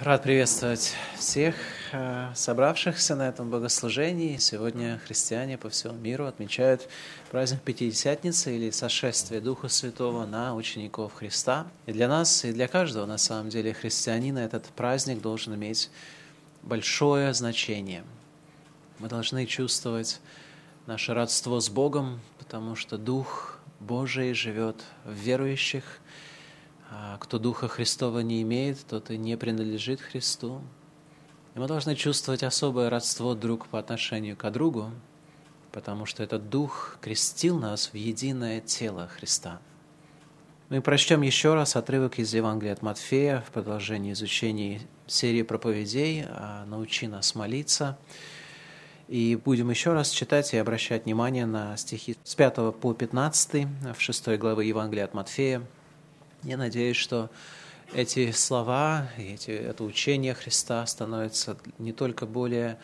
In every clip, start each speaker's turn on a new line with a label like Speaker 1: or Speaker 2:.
Speaker 1: Рад приветствовать всех э, собравшихся на этом богослужении. Сегодня христиане по всему миру отмечают праздник Пятидесятницы или сошествие Духа Святого на учеников Христа. И для нас, и для каждого, на самом деле, христианина этот праздник должен иметь большое значение. Мы должны чувствовать наше родство с Богом, потому что Дух Божий живет в верующих – а кто Духа Христова не имеет, тот и не принадлежит Христу. И мы должны чувствовать особое родство друг по отношению к другу, потому что этот Дух крестил нас в единое тело Христа. Мы прочтем еще раз отрывок из Евангелия от Матфея в продолжении изучения серии проповедей «Научи нас молиться». И будем еще раз читать и обращать внимание на стихи с 5 по 15 в 6 главы Евангелия от Матфея – я надеюсь, что эти слова, эти, это учение Христа становится не только более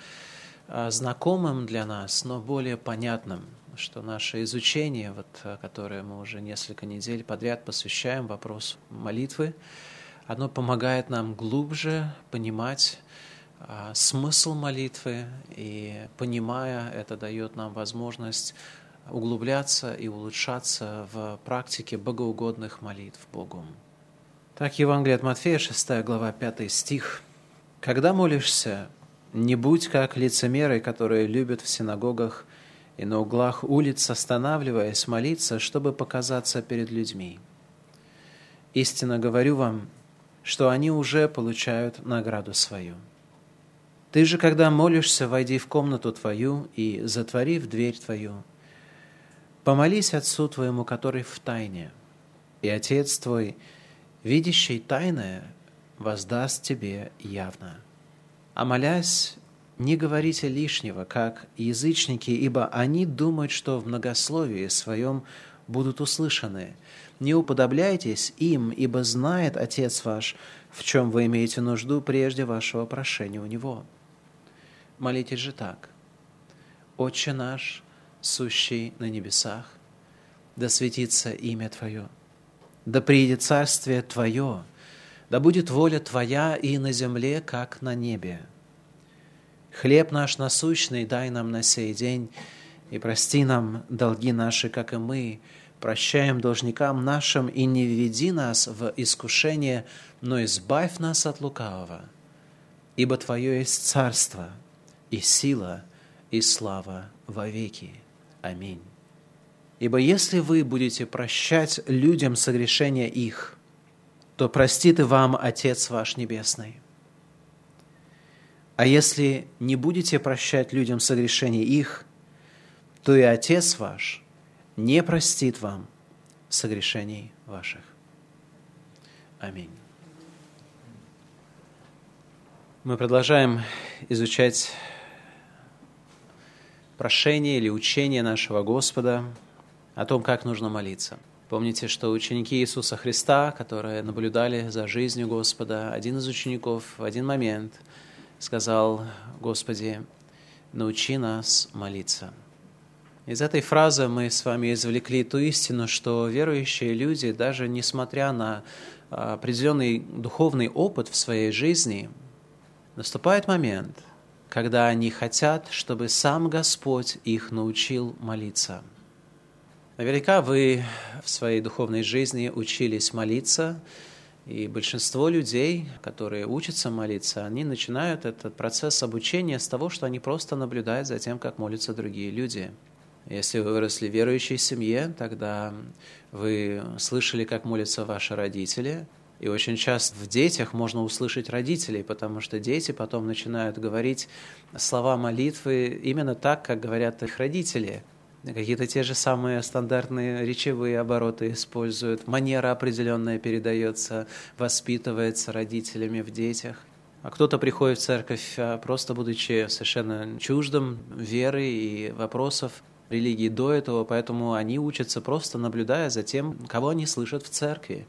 Speaker 1: а, знакомым для нас, но более понятным, что наше изучение, вот, которое мы уже несколько недель подряд посвящаем вопросу молитвы, оно помогает нам глубже понимать а, смысл молитвы, и понимая это, дает нам возможность углубляться и улучшаться в практике богоугодных молитв Богу. Так, Евангелие от Матфея, 6 глава, 5 стих. «Когда молишься, не будь как лицемеры, которые любят в синагогах и на углах улиц, останавливаясь молиться, чтобы показаться перед людьми. Истинно говорю вам, что они уже получают награду свою. Ты же, когда молишься, войди в комнату твою и, затворив дверь твою, Помолись Отцу твоему, который в тайне, и Отец твой, видящий тайное, воздаст тебе явно. А молясь, не говорите лишнего, как язычники, ибо они думают, что в многословии своем будут услышаны. Не уподобляйтесь им, ибо знает Отец ваш, в чем вы имеете нужду прежде вашего прошения у Него. Молитесь же так. «Отче наш, сущий на небесах, да светится имя Твое, да приедет царствие Твое, да будет воля Твоя и на земле, как на небе. Хлеб наш насущный дай нам на сей день, и прости нам долги наши, как и мы прощаем должникам нашим, и не введи нас в искушение, но избавь нас от лукавого. Ибо Твое есть царство, и сила, и слава во веки. Аминь. Ибо если вы будете прощать людям согрешения их, то простит и вам Отец ваш Небесный. А если не будете прощать людям согрешения их, то и Отец ваш не простит вам согрешений ваших. Аминь. Мы продолжаем изучать прошение или учение нашего Господа о том, как нужно молиться. Помните, что ученики Иисуса Христа, которые наблюдали за жизнью Господа, один из учеников в один момент сказал, «Господи, научи нас молиться». Из этой фразы мы с вами извлекли ту истину, что верующие люди, даже несмотря на а, определенный духовный опыт в своей жизни, наступает момент – когда они хотят, чтобы сам Господь их научил молиться. Наверняка вы в своей духовной жизни учились молиться, и большинство людей, которые учатся молиться, они начинают этот процесс обучения с того, что они просто наблюдают за тем, как молятся другие люди. Если вы выросли в верующей семье, тогда вы слышали, как молятся ваши родители, и очень часто в детях можно услышать родителей, потому что дети потом начинают говорить слова молитвы именно так, как говорят их родители. Какие-то те же самые стандартные речевые обороты используют, манера определенная передается, воспитывается родителями в детях. А кто-то приходит в церковь, а, просто будучи совершенно чуждым веры и вопросов религии до этого, поэтому они учатся просто наблюдая за тем, кого они слышат в церкви.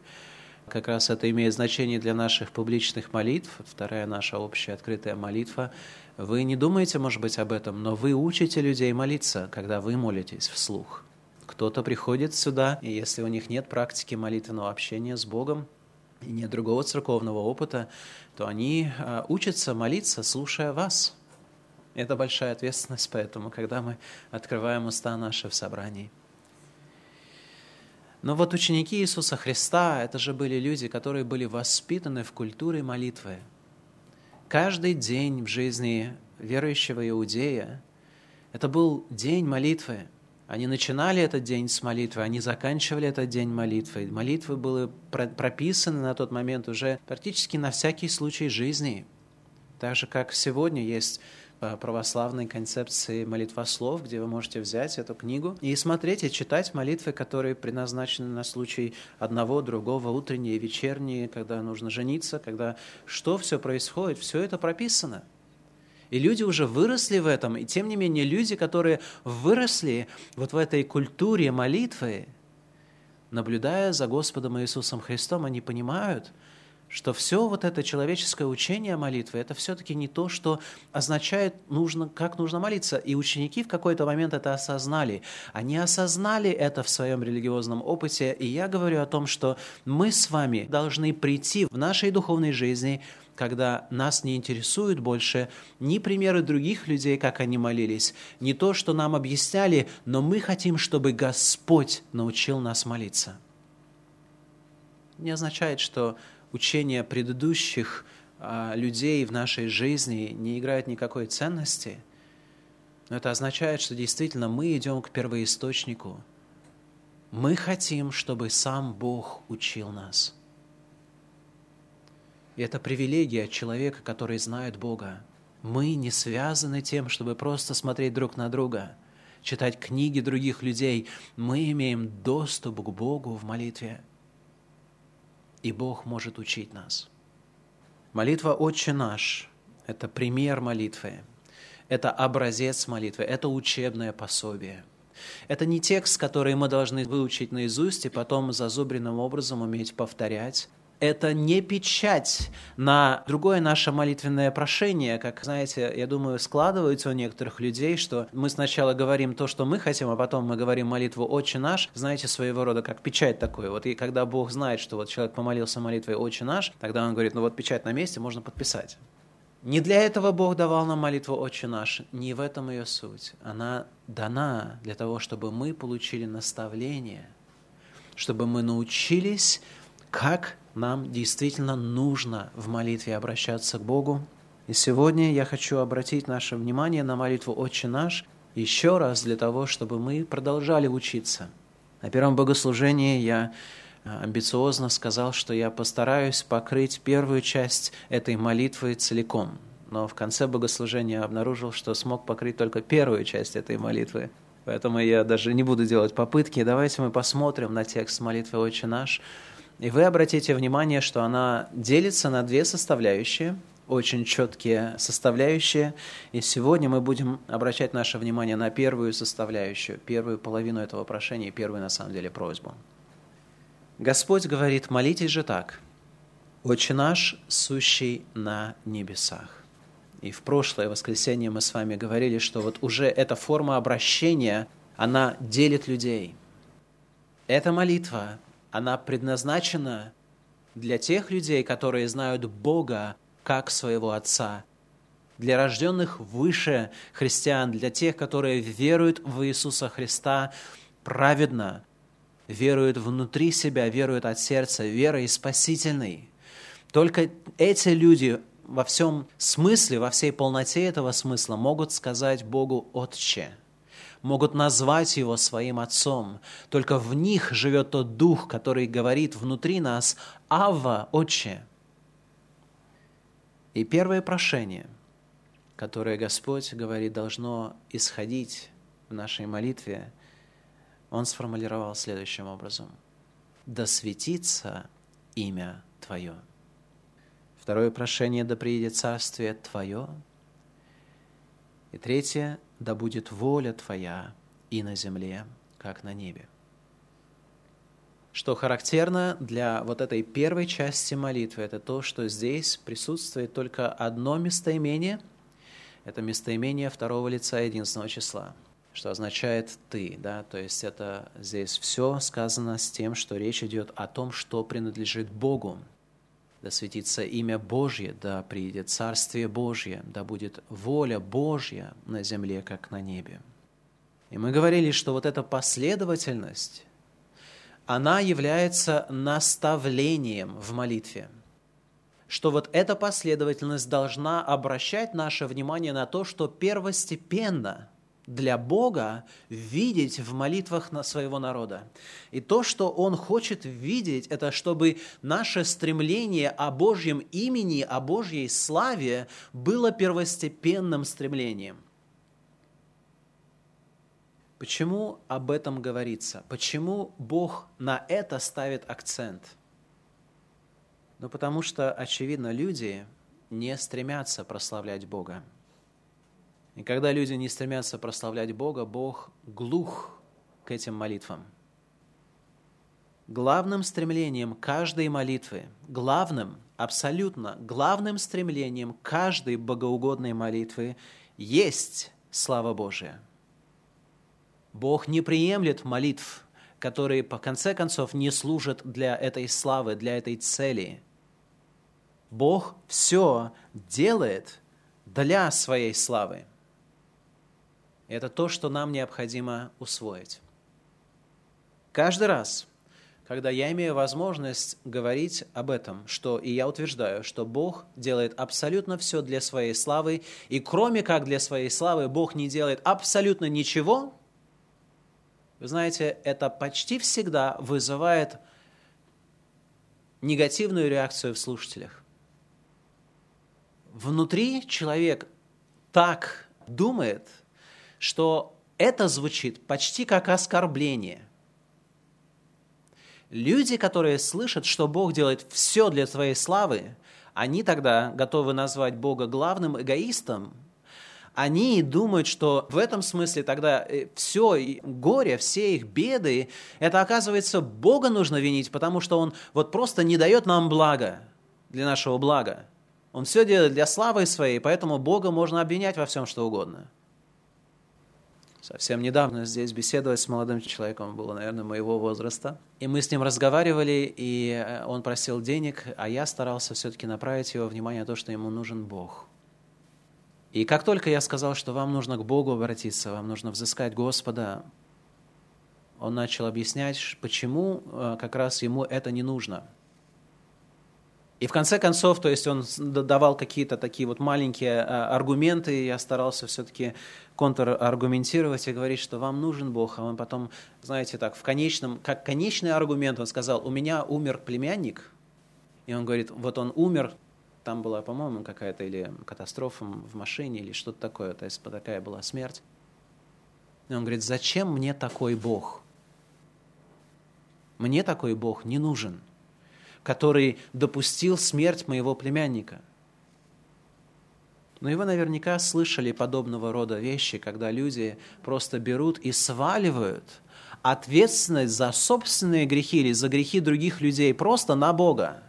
Speaker 1: Как раз это имеет значение для наших публичных молитв. Вторая наша общая открытая молитва. Вы не думаете, может быть, об этом, но вы учите людей молиться, когда вы молитесь вслух. Кто-то приходит сюда, и если у них нет практики молитвенного общения с Богом, и нет другого церковного опыта, то они а, учатся молиться, слушая вас. Это большая ответственность, поэтому, когда мы открываем уста наши в собрании. Но вот ученики Иисуса Христа, это же были люди, которые были воспитаны в культуре молитвы. Каждый день в жизни верующего иудея это был день молитвы. Они начинали этот день с молитвы, они заканчивали этот день молитвой. Молитвы были прописаны на тот момент уже практически на всякий случай жизни. Так же, как сегодня есть э, православной концепции молитвослов, где вы можете взять эту книгу и смотреть и читать молитвы, которые предназначены на случай одного, другого, утренние, вечерние, когда нужно жениться, когда что все происходит, все это прописано – и люди уже выросли в этом, и тем не менее люди, которые выросли вот в этой культуре молитвы, наблюдая за Господом Иисусом Христом, они понимают, что все вот это человеческое учение молитвы, это все-таки не то, что означает, нужно, как нужно молиться. И ученики в какой-то момент это осознали. Они осознали это в своем религиозном опыте. И я говорю о том, что мы с вами должны прийти в нашей духовной жизни – когда нас не интересуют больше ни примеры других людей, как они молились, ни то, что нам объясняли, но мы хотим, чтобы Господь научил нас молиться. Не означает, что учение предыдущих а, людей в нашей жизни не играет никакой ценности, но это означает, что действительно мы идем к первоисточнику. Мы хотим, чтобы сам Бог учил нас – и это привилегия человека, который знает Бога. Мы не связаны тем, чтобы просто смотреть друг на друга, читать книги других людей. Мы имеем доступ к Богу в молитве. И Бог может учить нас. Молитва «Отче наш» – это пример молитвы, это образец молитвы, это учебное пособие – это не текст, который мы должны выучить наизусть и потом зазубренным образом уметь повторять это не печать на другое наше молитвенное прошение, как, знаете, я думаю, складывается у некоторых людей, что мы сначала говорим то, что мы хотим, а потом мы говорим молитву «Отче наш», знаете, своего рода как печать такой. Вот и когда Бог знает, что вот человек помолился молитвой «Отче наш», тогда он говорит, ну вот печать на месте, можно подписать. Не для этого Бог давал нам молитву «Отче наш», не в этом ее суть. Она дана для того, чтобы мы получили наставление, чтобы мы научились, как нам действительно нужно в молитве обращаться к Богу. И сегодня я хочу обратить наше внимание на молитву «Отче наш» еще раз для того, чтобы мы продолжали учиться. На первом богослужении я э, амбициозно сказал, что я постараюсь покрыть первую часть этой молитвы целиком. Но в конце богослужения обнаружил, что смог покрыть только первую часть этой молитвы. Поэтому я даже не буду делать попытки. Давайте мы посмотрим на текст молитвы «Отче наш», и вы обратите внимание, что она делится на две составляющие, очень четкие составляющие. И сегодня мы будем обращать наше внимание на первую составляющую, первую половину этого прошения и первую, на самом деле, просьбу. Господь говорит, молитесь же так. «Отче наш, сущий на небесах». И в прошлое воскресенье мы с вами говорили, что вот уже эта форма обращения, она делит людей. Эта молитва она предназначена для тех людей, которые знают Бога как своего Отца, для рожденных выше христиан, для тех, которые веруют в Иисуса Христа праведно, веруют внутри себя, веруют от сердца, верой спасительной. Только эти люди во всем смысле, во всей полноте этого смысла могут сказать Богу «Отче» могут назвать его своим отцом. Только в них живет тот дух, который говорит внутри нас «Авва, Отче». И первое прошение, которое Господь говорит, должно исходить в нашей молитве, Он сформулировал следующим образом. «Да светится имя Твое». Второе прошение «Да приедет царствие Твое». И третье да будет воля Твоя и на земле, как на небе. Что характерно для вот этой первой части молитвы, это то, что здесь присутствует только одно местоимение, это местоимение второго лица единственного числа, что означает «ты», да, то есть это здесь все сказано с тем, что речь идет о том, что принадлежит Богу. Да светится имя Божье, да приедет Царствие Божье, да будет воля Божья на земле, как на небе. И мы говорили, что вот эта последовательность, она является наставлением в молитве. Что вот эта последовательность должна обращать наше внимание на то, что первостепенно – для Бога видеть в молитвах своего народа. И то, что Он хочет видеть, это чтобы наше стремление о Божьем имени, о Божьей славе было первостепенным стремлением. Почему об этом говорится? Почему Бог на это ставит акцент? Ну, потому что, очевидно, люди не стремятся прославлять Бога. И когда люди не стремятся прославлять Бога, Бог глух к этим молитвам. Главным стремлением каждой молитвы, главным, абсолютно главным стремлением каждой богоугодной молитвы есть слава Божия. Бог не приемлет молитв, которые, по конце концов, не служат для этой славы, для этой цели. Бог все делает для своей славы. Это то, что нам необходимо усвоить. Каждый раз, когда я имею возможность говорить об этом, что и я утверждаю, что Бог делает абсолютно все для своей славы, и кроме как для своей славы Бог не делает абсолютно ничего, вы знаете, это почти всегда вызывает негативную реакцию в слушателях. Внутри человек так думает – что это звучит почти как оскорбление. Люди, которые слышат, что Бог делает все для своей славы, они тогда готовы назвать Бога главным эгоистом. Они думают, что в этом смысле тогда э, все горе, все их беды, это оказывается Бога нужно винить, потому что Он вот просто не дает нам блага для нашего блага. Он все делает для славы своей, поэтому Бога можно обвинять во всем, что угодно. Совсем недавно здесь беседовать с молодым человеком, было, наверное, моего возраста. И мы с ним разговаривали, и э, он просил денег, а я старался все-таки направить его внимание на то, что ему нужен Бог. И как только я сказал, что вам нужно к Богу обратиться, вам нужно взыскать Господа, он начал объяснять, почему э, как раз ему это не нужно – и в конце концов, то есть он давал какие-то такие вот маленькие а, аргументы, и я старался все-таки контраргументировать и говорить, что вам нужен Бог, а он потом, знаете, так, в конечном, как конечный аргумент он сказал, у меня умер племянник, и он говорит, вот он умер, там была, по-моему, какая-то или катастрофа в машине, или что-то такое, то есть такая была смерть. И он говорит, зачем мне такой Бог? Мне такой Бог не нужен – который допустил смерть моего племянника. Но вы наверняка слышали подобного рода вещи, когда люди просто берут и сваливают ответственность за собственные грехи или за грехи других людей просто на Бога.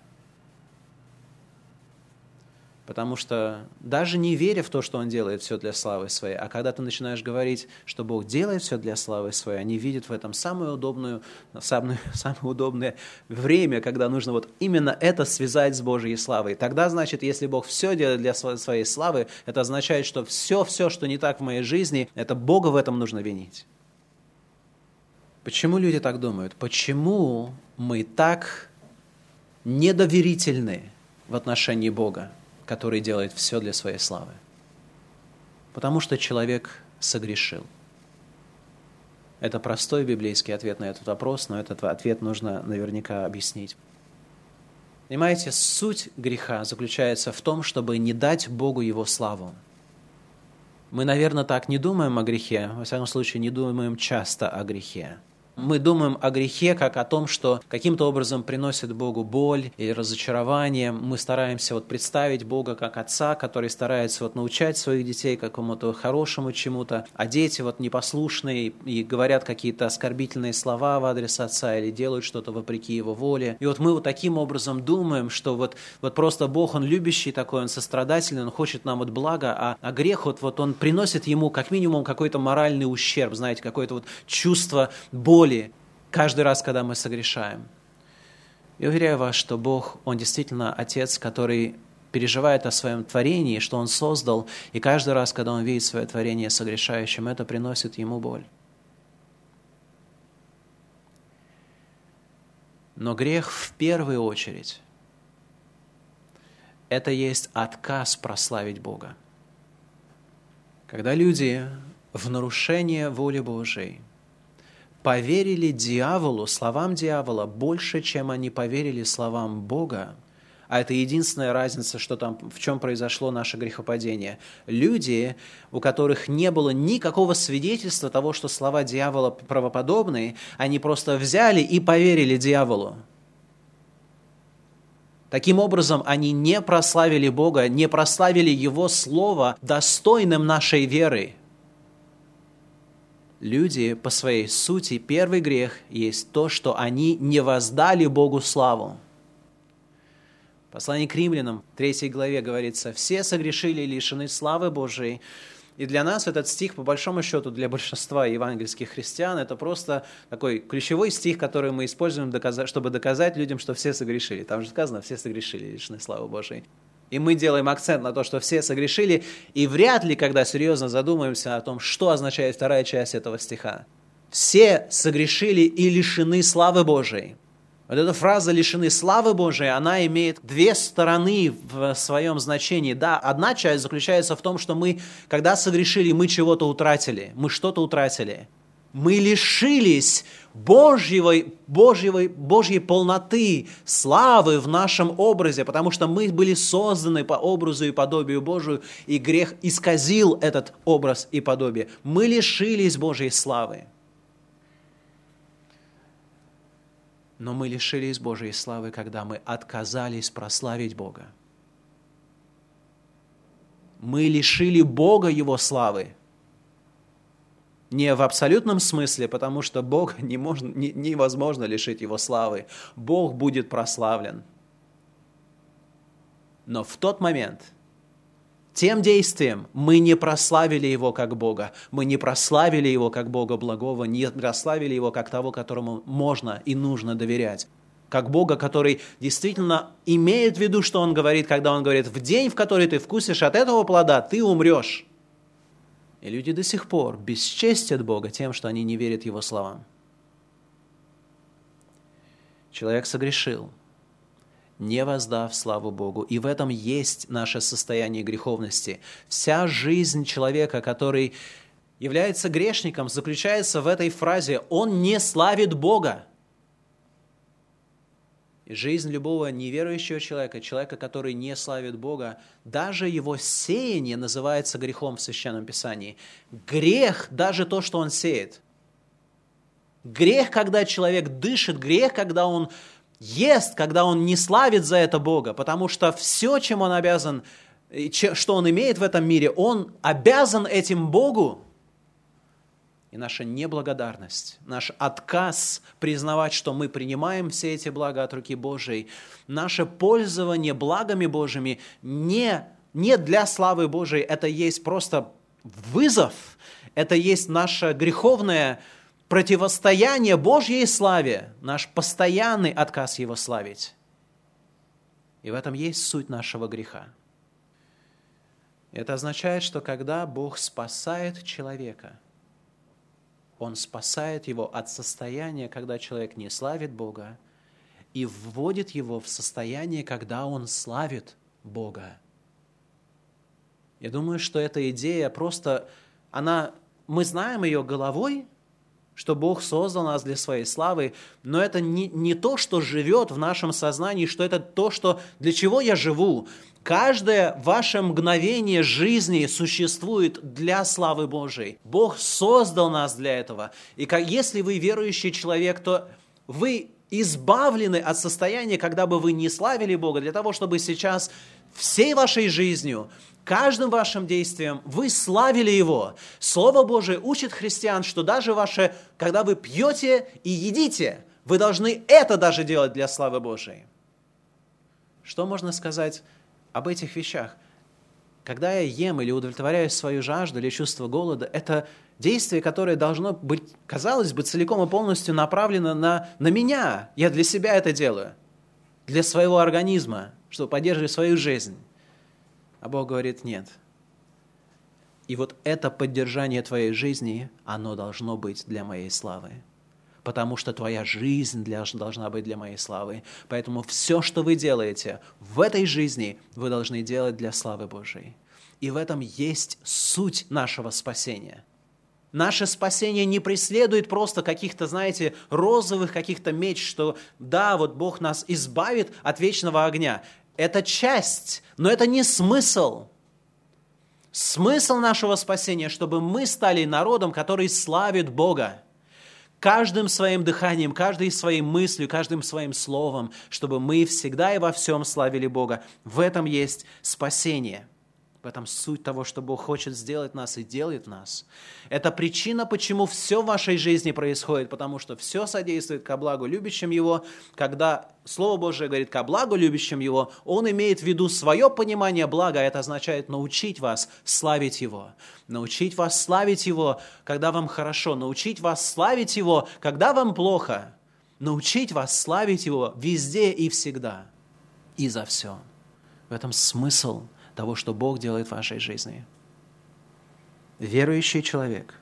Speaker 1: Потому что даже не веря в то, что Он делает все для славы своей, а когда ты начинаешь говорить, что Бог делает все для славы своей, они видят в этом самое удобное, самое, самое удобное время, когда нужно вот именно это связать с Божьей славой. Тогда, значит, если Бог все делает для своей славы, это означает, что все-все, что не так в моей жизни, это Бога в этом нужно винить. Почему люди так думают? Почему мы так недоверительны в отношении Бога? Который делает все для своей славы. Потому что человек согрешил. Это простой библейский ответ на этот вопрос, но этот ответ нужно наверняка объяснить. Понимаете, суть греха заключается в том, чтобы не дать Богу Его славу. Мы, наверное, так не думаем о грехе, во всяком случае, не думаем часто о грехе. Мы думаем о грехе как о том, что каким-то образом приносит Богу боль или разочарование. Мы стараемся вот представить Бога как отца, который старается вот научать своих детей какому-то хорошему чему-то, а дети вот непослушные и говорят какие-то оскорбительные слова в адрес отца или делают что-то вопреки его воле. И вот мы вот таким образом думаем, что вот, вот просто Бог, Он любящий такой, Он сострадательный, Он хочет нам вот блага, а, а грех вот, вот Он приносит ему как минимум какой-то моральный ущерб, знаете, какое-то вот чувство боли, боли каждый раз, когда мы согрешаем. Я уверяю вас, что Бог, Он действительно Отец, который переживает о своем творении, что Он создал, и каждый раз, когда Он видит свое творение согрешающим, это приносит Ему боль. Но грех в первую очередь – это есть отказ прославить Бога. Когда люди в нарушение воли Божией поверили дьяволу, словам дьявола, больше, чем они поверили словам Бога, а это единственная разница, что там, в чем произошло наше грехопадение. Люди, у которых не было никакого свидетельства того, что слова дьявола правоподобные, они просто взяли и поверили дьяволу. Таким образом, они не прославили Бога, не прославили Его Слово достойным нашей веры. Люди по своей сути, первый грех есть то, что они не воздали Богу славу. Послание к римлянам, 3 главе говорится, «Все согрешили и лишены славы Божией». И для нас этот стих, по большому счету, для большинства евангельских христиан, это просто такой ключевой стих, который мы используем, чтобы доказать людям, что все согрешили. Там же сказано, все согрешили, лишены славы Божией. И мы делаем акцент на то, что все согрешили, и вряд ли, когда серьезно задумаемся о том, что означает вторая часть этого стиха. Все согрешили и лишены славы Божией. Вот эта фраза «лишены славы Божией», она имеет две стороны в своем значении. Да, одна часть заключается в том, что мы, когда согрешили, мы чего-то утратили, мы что-то утратили. Мы лишились Божьей, Божьей, Божьей полноты, славы в нашем образе, потому что мы были созданы по образу и подобию Божию, и грех исказил этот образ и подобие. Мы лишились Божьей славы. Но мы лишились Божьей славы, когда мы отказались прославить Бога. Мы лишили Бога Его славы. Не в абсолютном смысле, потому что Бог не можно, не, невозможно лишить Его славы. Бог будет прославлен. Но в тот момент – тем действием мы не прославили Его как Бога, мы не прославили Его как Бога благого, не прославили Его как того, которому можно и нужно доверять как Бога, который действительно имеет в виду, что Он говорит, когда Он говорит, в день, в который ты вкусишь от этого плода, ты умрешь. И люди до сих пор бесчестят Бога тем, что они не верят Его словам. Человек согрешил – не воздав славу Богу. И в этом есть наше состояние греховности. Вся жизнь человека, который является грешником, заключается в этой фразе «Он не славит Бога». Жизнь любого неверующего человека, человека, который не славит Бога, даже его сеяние называется грехом в Священном Писании. Грех, даже то, что он сеет. Грех, когда человек дышит, грех, когда он ест, когда он не славит за это Бога, потому что все, чем он обязан, что он имеет в этом мире, он обязан этим Богу. И наша неблагодарность, наш отказ признавать, что мы принимаем все эти блага от руки Божией, наше пользование благами Божьими не, не для славы Божией, это есть просто вызов, это есть наша греховная противостояние Божьей славе, наш постоянный отказ Его славить. И в этом есть суть нашего греха. Это означает, что когда Бог спасает человека, Он спасает его от состояния, когда человек не славит Бога, и вводит его в состояние, когда он славит Бога. Я думаю, что эта идея просто, она, мы знаем ее головой, что Бог создал нас для своей славы, но это не, не то, что живет в нашем сознании, что это то, что, для чего я живу. Каждое ваше мгновение жизни существует для славы Божией. Бог создал нас для этого. И как, если вы верующий человек, то вы избавлены от состояния, когда бы вы не славили Бога, для того, чтобы сейчас всей вашей жизнью каждым вашим действием вы славили Его. Слово Божие учит христиан, что даже ваше, когда вы пьете и едите, вы должны это даже делать для славы Божией. Что можно сказать об этих вещах? Когда я ем или удовлетворяю свою жажду или чувство голода, это действие, которое должно быть, казалось бы, целиком и полностью направлено на, на меня. Я для себя это делаю – для своего организма, чтобы поддерживать свою жизнь. А Бог говорит, нет. И вот это поддержание твоей жизни, оно должно быть для моей славы. Потому что твоя жизнь для, должна быть для моей славы. Поэтому все, что вы делаете в этой жизни, вы должны делать для славы Божией. И в этом есть суть нашего спасения – Наше спасение не преследует просто каких-то, знаете, розовых каких-то меч, что да, вот Бог нас избавит от вечного огня. Это часть, но это не смысл. Смысл нашего спасения, чтобы мы стали народом, который славит Бога. Каждым своим дыханием, каждой своей мыслью, каждым своим словом, чтобы мы всегда и во всем славили Бога. В этом есть спасение – в этом суть того, что Бог хочет сделать нас и делает нас. Это причина, почему все в вашей жизни происходит, потому что все содействует ко благу любящим Его. Когда Слово Божие говорит ко благу любящим Его, Он имеет в виду свое понимание блага, это означает научить вас славить Его. Научить вас славить Его, когда вам хорошо, научить вас славить Его, когда вам плохо. Научить вас славить Его везде и всегда. И за все. В этом смысл того, что Бог делает в вашей жизни. Верующий человек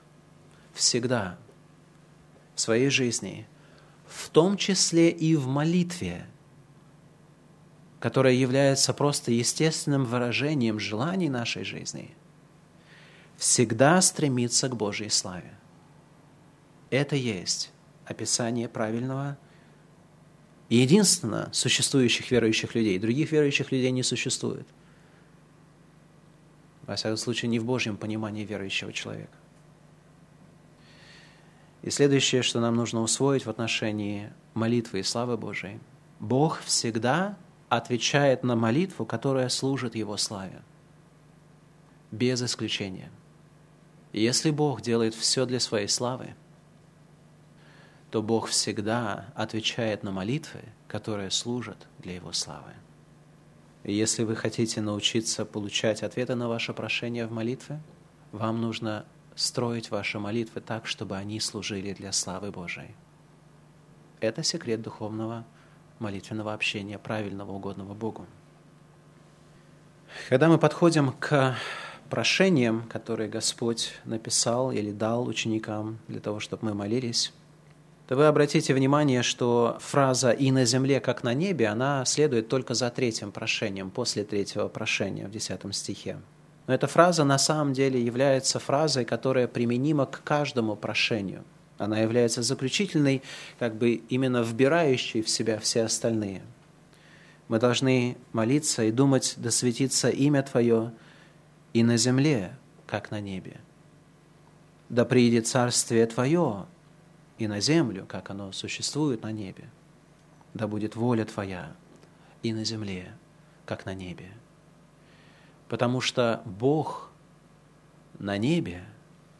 Speaker 1: всегда в своей жизни, в том числе и в молитве, которая является просто естественным выражением желаний нашей жизни, всегда стремится к Божьей славе. Это есть описание правильного и единственно существующих верующих людей. Других верующих людей не существует – во всяком случае, не в Божьем понимании верующего человека. И следующее, что нам нужно усвоить в отношении молитвы и славы Божией. Бог всегда отвечает на молитву, которая служит Его славе. Без исключения. Если Бог делает все для своей славы, то Бог всегда отвечает на молитвы, которые служат для Его славы. Если вы хотите научиться получать ответы на ваше прошение в молитве, вам нужно строить ваши молитвы так, чтобы они служили для славы Божией. Это секрет духовного молитвенного общения, правильного, угодного Богу. Когда мы подходим к прошениям, которые Господь написал или дал ученикам для того, чтобы мы молились, то вы обратите внимание, что фраза «и на земле, как на небе», она следует только за третьим прошением, после третьего прошения в десятом стихе. Но эта фраза на самом деле является фразой, которая применима к каждому прошению. Она является заключительной, как бы именно вбирающей в себя все остальные. Мы должны молиться и думать, да светится имя Твое и на земле, как на небе. Да приидет царствие Твое, и на землю, как оно существует на небе. Да будет воля Твоя и на земле, как на небе. Потому что Бог на небе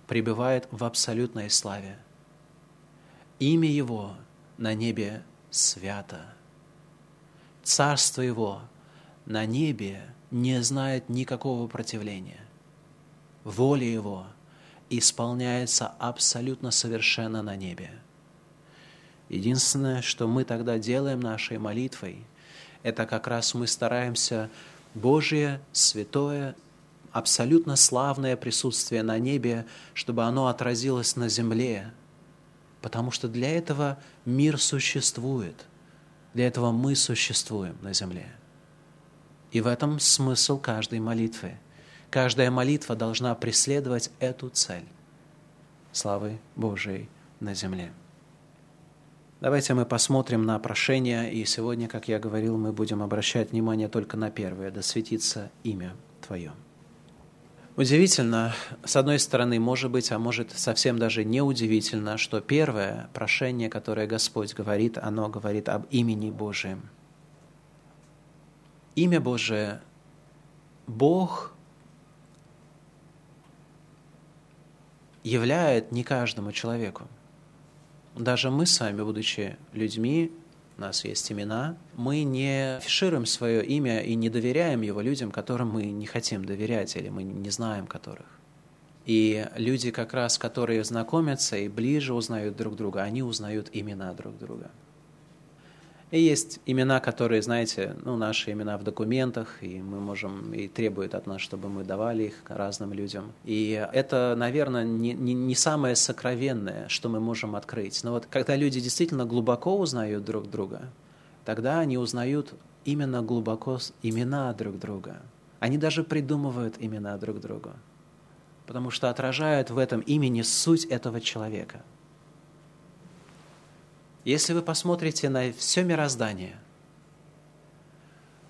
Speaker 1: пребывает в абсолютной славе. Имя Его на небе свято. Царство Его на небе не знает никакого противления. Воля Его исполняется абсолютно совершенно на небе. Единственное, что мы тогда делаем нашей молитвой, это как раз мы стараемся Божие, святое, абсолютно славное присутствие на небе, чтобы оно отразилось на земле, потому что для этого мир существует, для этого мы существуем на земле. И в этом смысл каждой молитвы – Каждая молитва должна преследовать эту цель – славы Божией на земле. Давайте мы посмотрим на прошение, и сегодня, как я говорил, мы будем обращать внимание только на первое – да светится имя Твое. Удивительно, с одной стороны, может быть, а может совсем даже не удивительно, что первое прошение, которое Господь говорит, оно говорит об имени Божьем. Имя Божие, Бог являет не каждому человеку. Даже мы сами, будучи людьми, у нас есть имена, мы не афишируем свое имя и не доверяем его людям, которым мы не хотим доверять или мы не знаем которых. И люди, как раз, которые знакомятся и ближе узнают друг друга, они узнают имена друг друга. И есть имена, которые, знаете, ну, наши имена в документах, и мы можем, и требуют от нас, чтобы мы давали их разным людям. И это, наверное, не, не, не самое сокровенное, что мы можем открыть. Но вот когда люди действительно глубоко узнают друг друга, тогда они узнают именно глубоко имена друг друга. Они даже придумывают имена друг другу, потому что отражают в этом имени суть этого человека – если вы посмотрите на все мироздание,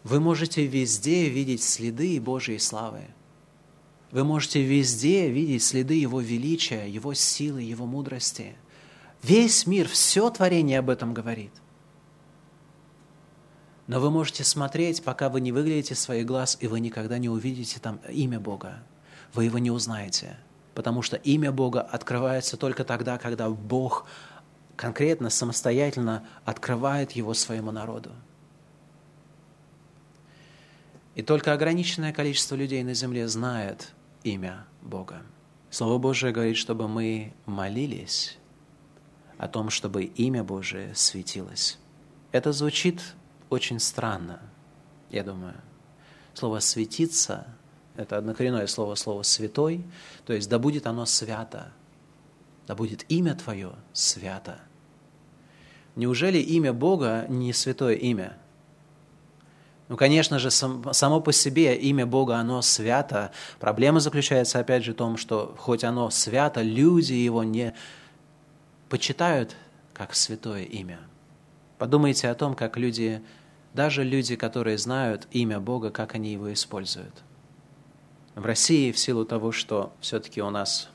Speaker 1: вы можете везде видеть следы Божьей славы. Вы можете везде видеть следы Его величия, Его силы, Его мудрости. Весь мир, все творение об этом говорит. Но вы можете смотреть, пока вы не выглядите свои глаз, и вы никогда не увидите там имя Бога. Вы его не узнаете, потому что имя Бога открывается только тогда, когда Бог конкретно, самостоятельно открывает его своему народу. И только ограниченное количество людей на земле знает имя Бога. Слово Божие говорит, чтобы мы молились о том, чтобы имя Божие светилось. Это звучит очень странно, я думаю. Слово «светиться» — это однокоренное слово, слово «святой», то есть «да будет оно свято», да будет имя Твое свято. Неужели имя Бога не святое имя? Ну, конечно же, само по себе имя Бога, оно свято. Проблема заключается, опять же, в том, что хоть оно свято, люди его не почитают как святое имя. Подумайте о том, как люди, даже люди, которые знают имя Бога, как они его используют. В России в силу того, что все-таки у нас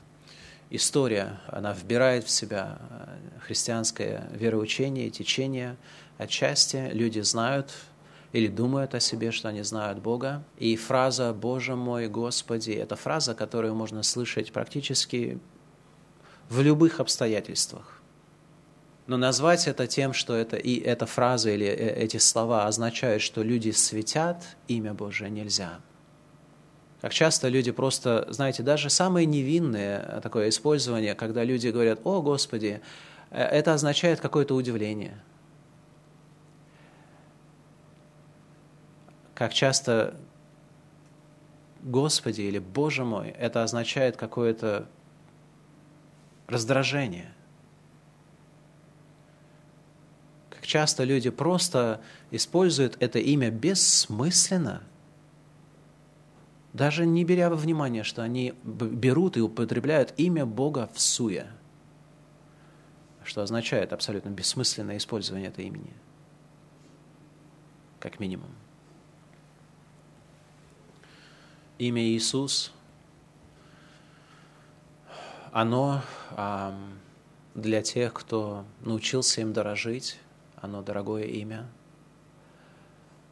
Speaker 1: история, она вбирает в себя э, христианское вероучение, течение. Отчасти люди знают или думают о себе, что они знают Бога. И фраза «Боже мой, Господи» — это фраза, которую можно слышать практически в любых обстоятельствах. Но назвать это тем, что это, и эта фраза или э, эти слова означают, что люди светят имя Божие, нельзя – как часто люди просто, знаете, даже самые невинные такое использование, когда люди говорят, о, Господи, э, это означает какое-то удивление. Как часто Господи или Боже мой, это означает какое-то раздражение. Как часто люди просто используют это имя бессмысленно – даже не беря во внимание, что они берут и употребляют имя Бога в суе, что означает абсолютно бессмысленное использование этого имени, как минимум. Имя Иисус, оно для тех, кто научился им дорожить, оно дорогое имя –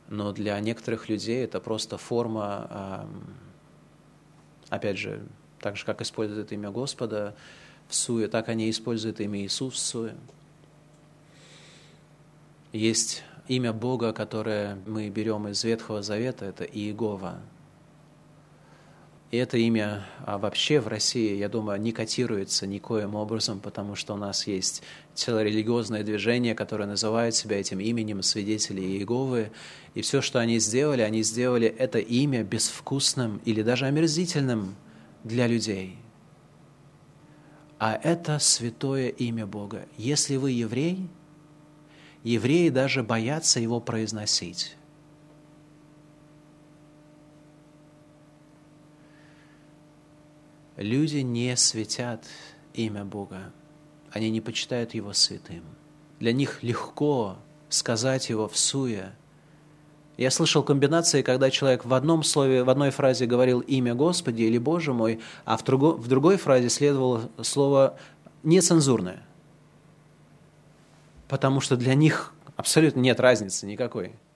Speaker 1: но для некоторых людей это просто форма, опять же, так же, как используют имя Господа в суе, так они используют имя Иисус в суе. Есть имя Бога, которое мы берем из Ветхого Завета, это Иегова – и это имя а вообще в России, я думаю, не котируется никоим образом, потому что у нас есть целое религиозное движение, которое называет себя этим именем свидетелей Иеговы. И все, что они сделали, они сделали это имя безвкусным или даже омерзительным для людей. А это святое имя Бога. Если вы еврей, евреи даже боятся его произносить. Люди не светят имя Бога, они не почитают Его святым. Для них легко сказать Его в суе. Я слышал комбинации, когда человек в одном слове, в одной фразе говорил «имя Господи» или «Боже мой», а в, друго, в другой фразе следовало слово нецензурное. Потому что для них абсолютно нет разницы никакой –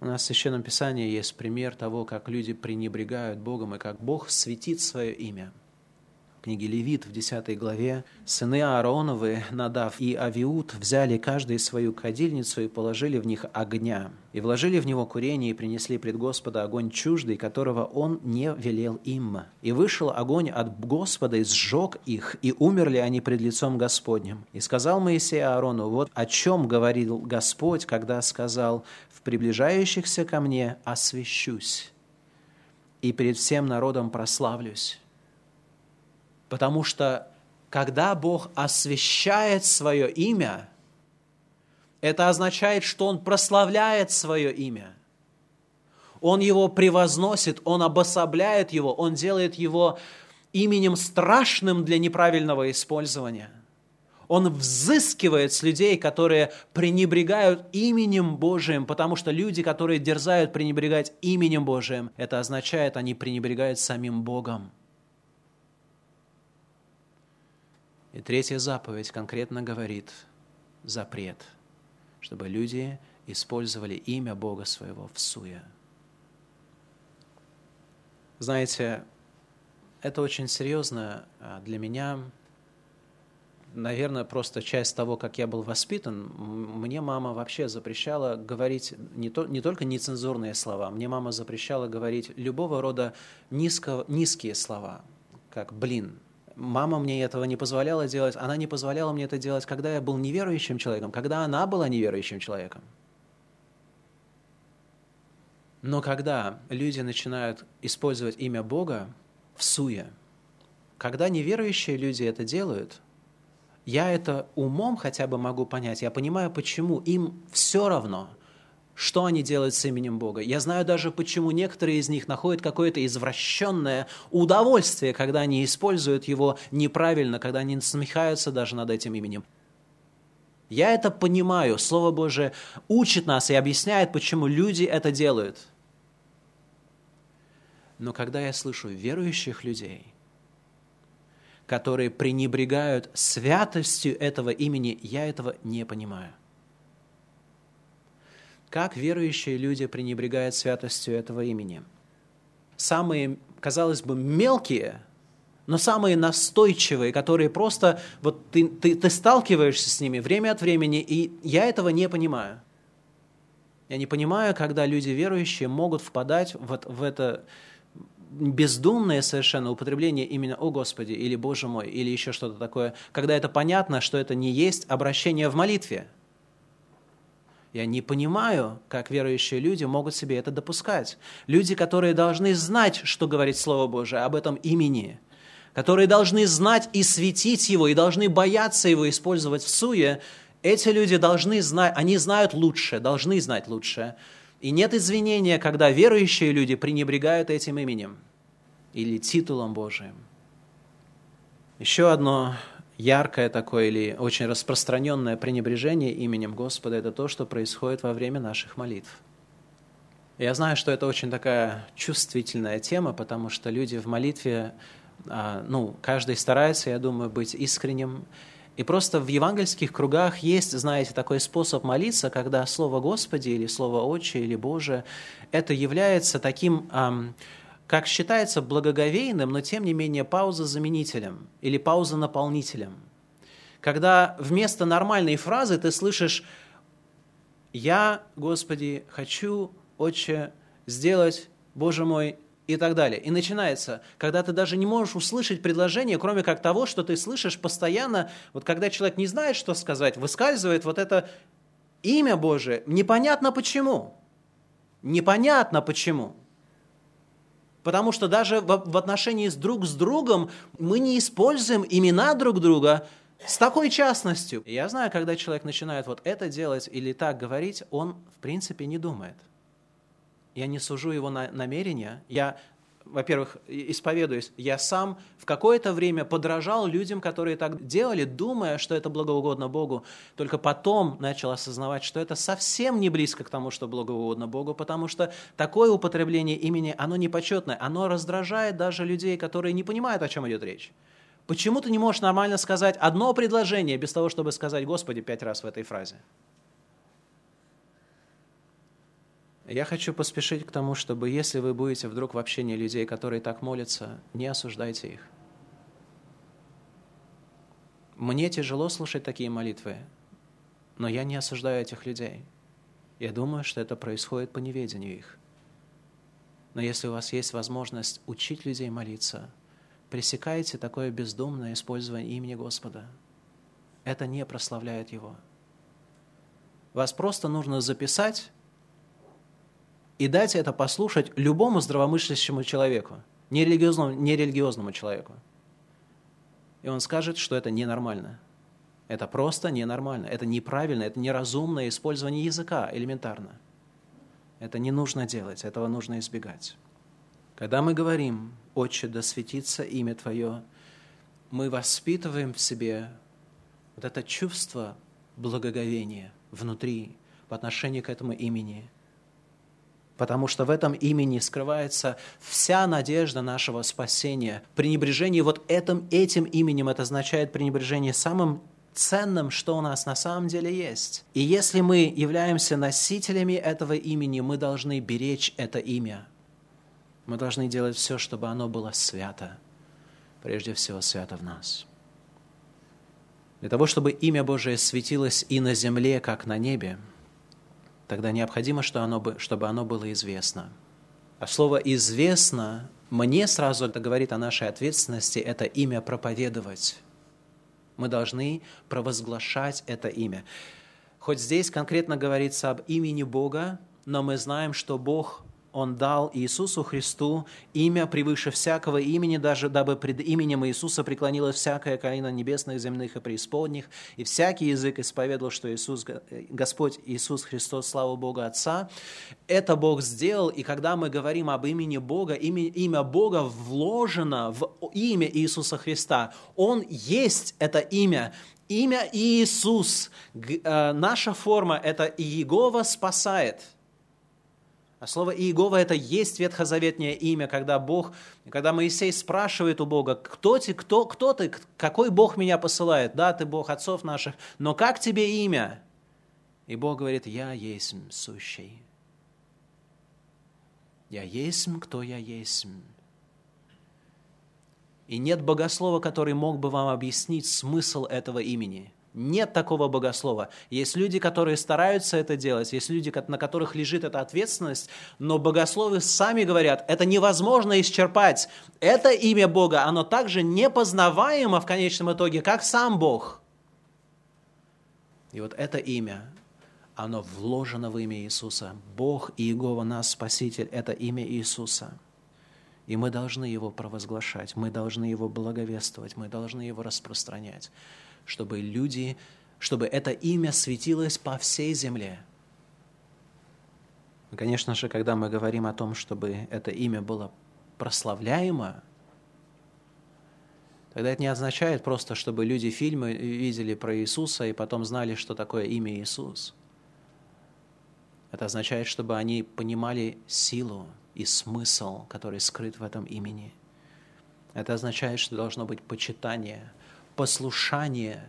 Speaker 1: У нас в Священном Писании есть пример того, как люди пренебрегают Богом и как Бог светит свое имя. Книге Левит в 10 главе, «Сыны Аароновы, Надав и Авиуд, взяли каждый свою кадильницу и положили в них огня, и вложили в него курение и принесли пред Господа огонь чуждый, которого он не велел им. И вышел огонь от Господа и сжег их, и умерли они пред лицом Господним. И сказал Моисей Аарону, вот о чем говорил Господь, когда сказал, в приближающихся ко мне освящусь, и перед всем народом прославлюсь Потому что когда Бог освящает свое имя, это означает, что Он прославляет свое имя. Он его превозносит, Он обособляет его, Он делает его именем страшным для неправильного использования. Он взыскивает с людей, которые пренебрегают именем Божиим, потому что люди, которые дерзают пренебрегать именем Божиим, это означает, они пренебрегают самим Богом. И третья заповедь конкретно говорит запрет, чтобы люди использовали имя Бога своего в суе. Знаете, это очень серьезно а, для меня. Наверное, просто часть того, как я был воспитан. Мне мама вообще запрещала говорить не, то, не только нецензурные слова, мне мама запрещала говорить любого рода низко, низкие слова, как «блин», Мама мне этого не позволяла делать, она не позволяла мне это делать, когда я был неверующим человеком, когда она была неверующим человеком. Но когда люди начинают использовать имя Бога в суе, когда неверующие люди это делают, я это умом хотя бы могу понять, я понимаю, почему им все равно – что они делают с именем Бога. Я знаю даже, почему некоторые из них находят какое-то извращенное удовольствие, когда они используют его неправильно, когда они насмехаются даже над этим именем. Я это понимаю. Слово Божие учит нас и объясняет, почему люди это делают. Но когда я слышу верующих людей, которые пренебрегают святостью этого имени, я этого не понимаю. Как верующие люди пренебрегают святостью этого имени? Самые, казалось бы, мелкие, но самые настойчивые, которые просто, вот ты, ты, ты сталкиваешься с ними время от времени, и я этого не понимаю. Я не понимаю, когда люди верующие могут впадать вот в это бездумное совершенно употребление именно «О Господи» или «Боже мой» или еще что-то такое, когда это понятно, что это не есть обращение в молитве – я не понимаю, как верующие люди могут себе это допускать. Люди, которые должны знать, что говорит Слово Божие об этом имени, которые должны знать и светить его, и должны бояться его использовать в суе, эти люди должны знать, они знают лучше, должны знать лучше. И нет извинения, когда верующие люди пренебрегают этим именем или титулом Божиим. Еще одно яркое такое или очень распространенное пренебрежение именем Господа – это то, что происходит во время наших молитв. Я знаю, что это очень такая чувствительная тема, потому что люди в молитве, а, ну, каждый старается, я думаю, быть искренним. И просто в евангельских кругах есть, знаете, такой способ молиться, когда слово «Господи» или слово «Отче» или «Боже» это является таким как считается благоговейным, но тем не менее пауза заменителем или пауза наполнителем. Когда вместо нормальной фразы ты слышишь «Я, Господи, хочу, Отче, сделать, Боже мой, и так далее. И начинается, когда ты даже не можешь услышать предложение, кроме как того, что ты слышишь постоянно, вот когда человек не знает, что сказать, выскальзывает вот это имя Божие, непонятно почему. Непонятно почему. Потому что даже в отношении с друг с другом мы не используем имена друг друга с такой частностью. Я знаю, когда человек начинает вот это делать или так говорить, он в принципе не думает. Я не сужу его на намерения, я во-первых, исповедуюсь, я сам в какое-то время подражал людям, которые так делали, думая, что это благоугодно Богу. Только потом начал осознавать, что это совсем не близко к тому, что благоугодно Богу, потому что такое употребление имени, оно непочетное, оно раздражает даже людей, которые не понимают, о чем идет речь. Почему ты не можешь нормально сказать одно предложение без того, чтобы сказать «Господи» пять раз в этой фразе? Я хочу поспешить к тому, чтобы если вы будете вдруг в общении людей, которые так молятся, не осуждайте их. Мне тяжело слушать такие молитвы, но я не осуждаю этих людей. Я думаю, что это происходит по неведению их. Но если у вас есть возможность учить людей молиться, пресекайте такое бездумное использование имени Господа. Это не прославляет Его. Вас просто нужно записать и дать это послушать любому здравомыслящему человеку, нерелигиозному, нерелигиозному человеку. И он скажет, что это ненормально. Это просто ненормально. Это неправильно, это неразумное использование языка элементарно. Это не нужно делать, этого нужно избегать. Когда мы говорим «Отче, да светится имя Твое», мы воспитываем в себе вот это чувство благоговения внутри по отношению к этому имени – потому что в этом имени скрывается вся надежда нашего спасения. Пренебрежение вот этим, этим именем, это означает пренебрежение самым ценным, что у нас на самом деле есть. И если мы являемся носителями этого имени, мы должны беречь это имя. Мы должны делать все, чтобы оно было свято. Прежде всего, свято в нас. Для того, чтобы имя Божие светилось и на земле, как на небе – тогда необходимо, что оно, чтобы оно было известно. А слово «известно» мне сразу это говорит о нашей ответственности, это имя проповедовать. Мы должны провозглашать это имя. Хоть здесь конкретно говорится об имени Бога, но мы знаем, что Бог он дал Иисусу Христу имя превыше всякого имени, даже дабы пред именем Иисуса преклонилось всякое колено небесных, земных и преисподних, и всякий язык исповедовал, что Иисус, Господь Иисус Христос, слава Богу Отца. Это Бог сделал, и когда мы говорим об имени Бога, имя, имя Бога вложено в имя Иисуса Христа. Он есть это имя, имя Иисус. Э, наша форма – это «Иегова спасает». А слово Иегова – это есть ветхозаветнее имя, когда Бог, когда Моисей спрашивает у Бога, кто ты, кто, кто ты, какой Бог меня посылает? Да, ты Бог отцов наших, но как тебе имя? И Бог говорит, я есть сущий. Я есть, кто я есть. И нет богослова, который мог бы вам объяснить смысл этого имени – нет такого богослова. Есть люди, которые стараются это делать, есть люди, на которых лежит эта ответственность, но богословы сами говорят, это невозможно исчерпать. Это имя Бога, оно также непознаваемо в конечном итоге, как сам Бог. И вот это имя, оно вложено в имя Иисуса. Бог и Иегова, нас Спаситель, это имя Иисуса. И мы должны его провозглашать, мы должны его благовествовать, мы должны его распространять чтобы люди, чтобы это имя светилось по всей земле. Конечно же, когда мы говорим о том, чтобы это имя было прославляемо, тогда это не означает просто, чтобы люди фильмы видели про Иисуса и потом знали, что такое имя Иисус. Это означает, чтобы они понимали силу и смысл, который скрыт в этом имени. Это означает, что должно быть почитание, послушание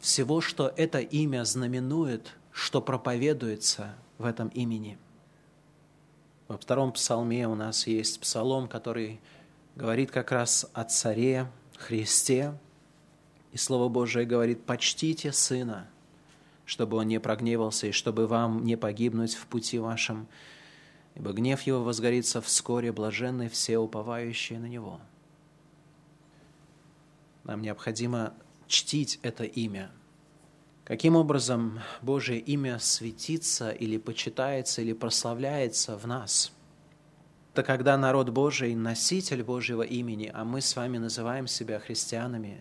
Speaker 1: всего, что это имя знаменует, что проповедуется в этом имени. Во втором псалме у нас есть псалом, который говорит как раз о царе Христе. И Слово Божие говорит, почтите Сына, чтобы Он не прогневался и чтобы вам не погибнуть в пути вашем, ибо гнев Его возгорится вскоре, блаженны все уповающие на Него. Нам необходимо чтить это имя. Каким образом Божье имя светится или почитается или прославляется в нас? Это когда народ Божий, носитель Божьего имени, а мы с вами называем себя христианами,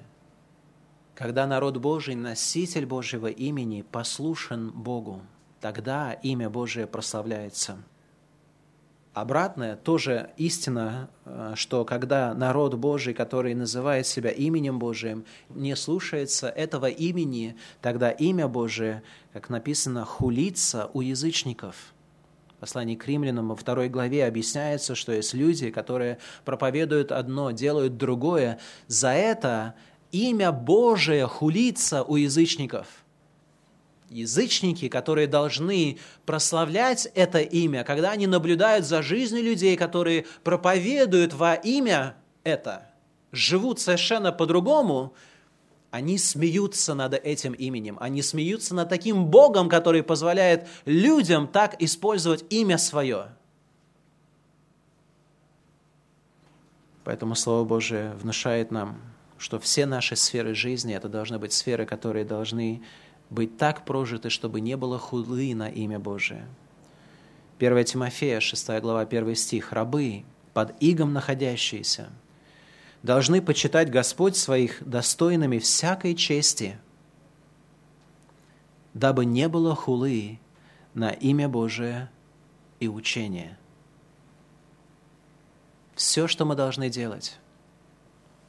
Speaker 1: когда народ Божий, носитель Божьего имени, послушен Богу, тогда имя Божие прославляется – Обратное тоже истина, э, что когда народ Божий, который называет себя именем Божиим, не слушается этого имени, тогда имя Божие, как написано, хулится у язычников. В послании к римлянам во второй главе объясняется, что есть люди, которые проповедуют одно, делают другое. За это имя Божие хулится у язычников – язычники, которые должны прославлять это имя, когда они наблюдают за жизнью людей, которые проповедуют во имя это, живут совершенно по-другому, они смеются над этим именем, они смеются над таким Богом, который позволяет людям так использовать имя свое. Поэтому Слово Божие внушает нам, что все наши сферы жизни, это должны быть сферы, которые должны быть так прожиты, чтобы не было хулы на имя Божие. 1 Тимофея, 6 глава, 1 стих. «Рабы, под игом находящиеся, должны почитать Господь своих достойными всякой чести, дабы не было хулы на имя Божие и учение. Все, что мы должны делать,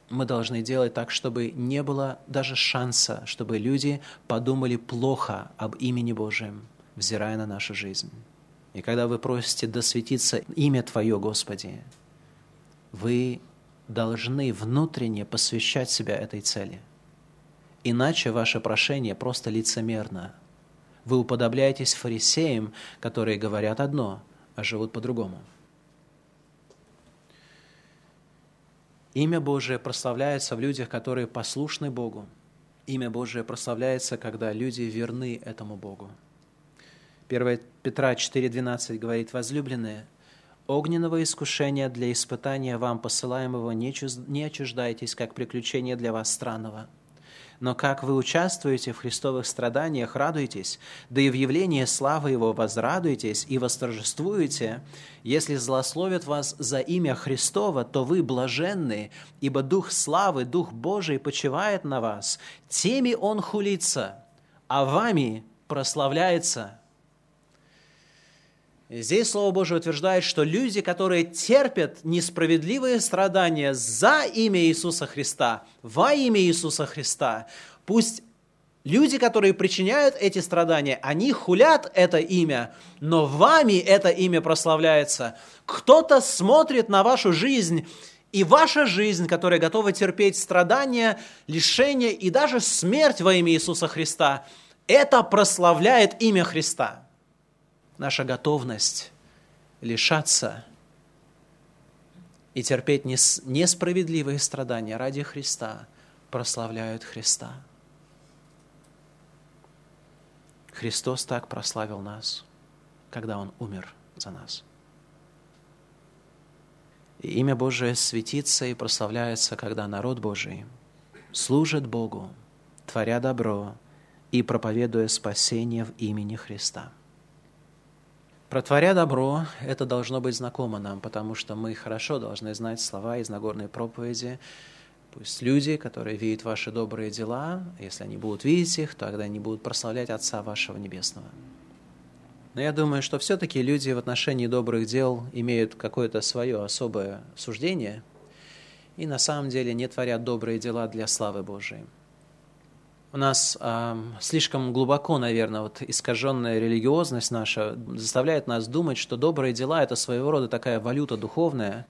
Speaker 1: мы должны делать так, чтобы не было даже шанса, чтобы люди подумали плохо об имени Божьем, взирая на нашу жизнь. И когда вы просите «досветиться имя Твое, Господи», вы должны внутренне посвящать себя этой цели. Иначе ваше прошение просто лицемерно. Вы уподобляетесь фарисеям, которые говорят одно, а живут по-другому. Имя Божие прославляется в людях, которые послушны Богу. Имя Божие прославляется, когда люди верны этому Богу. 1 Петра 4,12 говорит, «Возлюбленные, огненного искушения для испытания вам посылаемого не, чуз... не отчуждайтесь, как приключение для вас странного. Но как вы участвуете в христовых страданиях, радуйтесь, да и в явлении славы Его возрадуйтесь и восторжествуете. Если злословят вас за имя Христова, то вы блаженны, ибо Дух славы, Дух Божий почивает на вас. Теми Он хулится, а вами прославляется». Здесь Слово Божие утверждает, что люди, которые терпят несправедливые страдания за имя Иисуса Христа, во имя Иисуса Христа, пусть люди, которые причиняют эти страдания, они хулят это имя, но вами это имя прославляется. Кто-то смотрит на вашу жизнь, и ваша жизнь, которая готова терпеть страдания, лишения и даже смерть во имя Иисуса Христа, это прославляет имя Христа наша готовность лишаться и терпеть несправедливые страдания ради Христа прославляют Христа. Христос так прославил нас, когда Он умер за нас. И имя Божие светится и прославляется, когда народ Божий служит Богу, творя добро и проповедуя спасение в имени Христа. Протворя добро, это должно быть знакомо нам, потому что мы хорошо должны знать слова из Нагорной проповеди. Пусть люди, которые видят ваши добрые дела, если они будут видеть их, то тогда они будут прославлять Отца вашего Небесного. Но я думаю, что все-таки люди в отношении добрых дел имеют какое-то свое особое суждение и на самом деле не творят добрые дела для славы Божией у нас э, слишком глубоко, наверное, вот искаженная религиозность наша заставляет нас думать, что добрые дела – это своего рода такая валюта духовная,